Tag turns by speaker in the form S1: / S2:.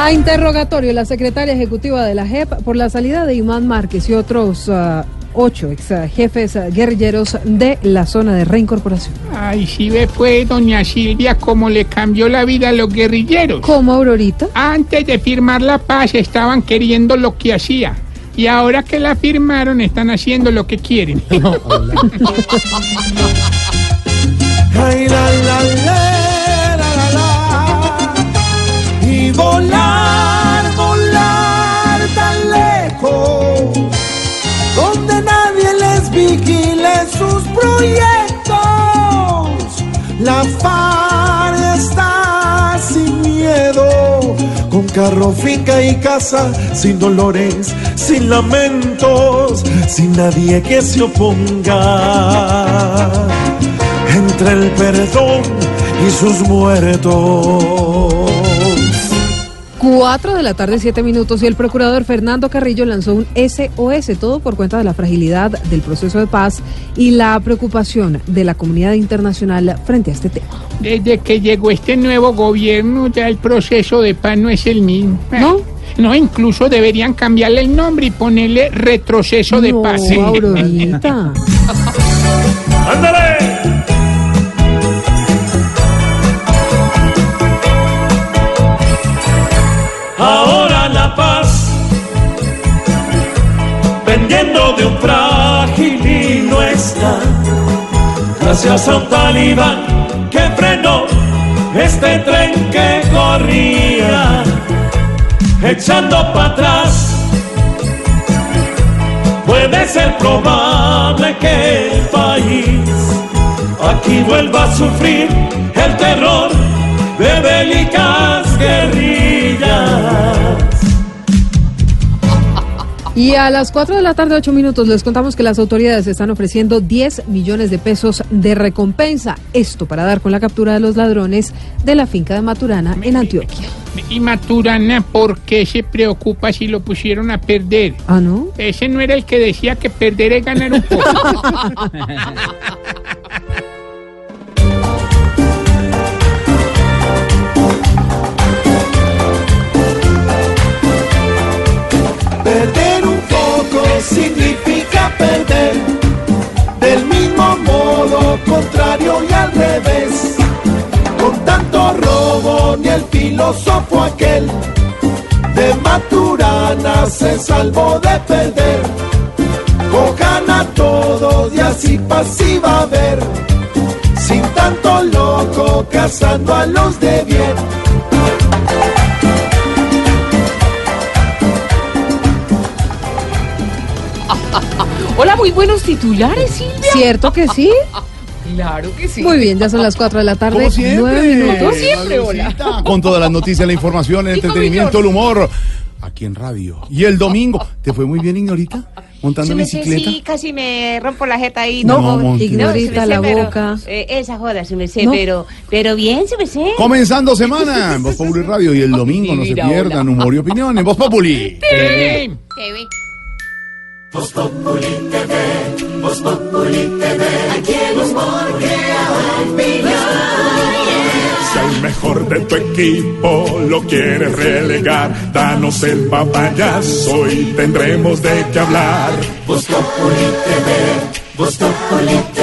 S1: A interrogatorio, la secretaria ejecutiva de la JEP por la salida de Imán Márquez y otros uh, ocho ex uh, jefes uh, guerrilleros de la zona de reincorporación.
S2: Ay, si ve pues, doña Silvia, cómo le cambió la vida a los guerrilleros.
S1: ¿Cómo, Aurorita?
S2: Antes de firmar la paz estaban queriendo lo que hacía. Y ahora que la firmaron están haciendo lo que quieren.
S3: Ay, con carro, finca y casa, sin dolores, sin lamentos, sin nadie que se oponga entre el perdón y sus muertos.
S1: Cuatro de la tarde, siete minutos, y el procurador Fernando Carrillo lanzó un SOS, todo por cuenta de la fragilidad del proceso de paz y la preocupación de la comunidad internacional frente a este tema.
S2: Desde que llegó este nuevo gobierno, ya el proceso de paz no es el mismo.
S1: ¿No?
S2: No, incluso deberían cambiarle el nombre y ponerle retroceso de
S1: no,
S2: paz.
S3: ¡Ándale! Gracias a un talibán que frenó este tren que corría, echando para atrás. Puede ser probable que el país aquí vuelva a sufrir el terror de bélicas guerrillas.
S1: Y a las 4 de la tarde, 8 minutos, les contamos que las autoridades están ofreciendo 10 millones de pesos de recompensa. Esto para dar con la captura de los ladrones de la finca de Maturana en Antioquia.
S2: Y Maturana, ¿por qué se preocupa si lo pusieron a perder?
S1: ¿Ah, no?
S2: Ese no era el que decía que perder es ganar un poco.
S3: ni el filósofo aquel de Maturana se salvó de perder. Cojan a todos y así pasiva a ver. Sin tanto loco cazando a los de bien.
S4: Hola, muy buenos titulares, Silvia.
S1: ¿Cierto que sí?
S4: Claro que sí.
S1: Muy bien, ya son las 4 de la tarde,
S5: Como siempre.
S1: 9 minutos.
S4: siempre, hola.
S5: Con todas las noticias, la información, el entretenimiento, el humor. Aquí en radio. Y el domingo. ¿Te fue muy bien, Ignorita? Montando bicicleta.
S6: sí, casi me rompo la jeta ahí.
S1: No. Ignorita la
S6: pero,
S1: boca.
S6: eh, esa joda, sí me sé,
S1: No.
S6: pero, pero bien, sí me sé.
S5: Comenzando semana en Voz Populi Radio. Y el domingo no se pierdan humor y opinión en Voz Populi.
S2: Eh,
S6: Te ve.
S7: Si al mejor de tu equipo lo quieres relegar, danos el papayazo y tendremos de qué hablar. Populi TV, Populi TV, Populi TV, Vos Populi TV.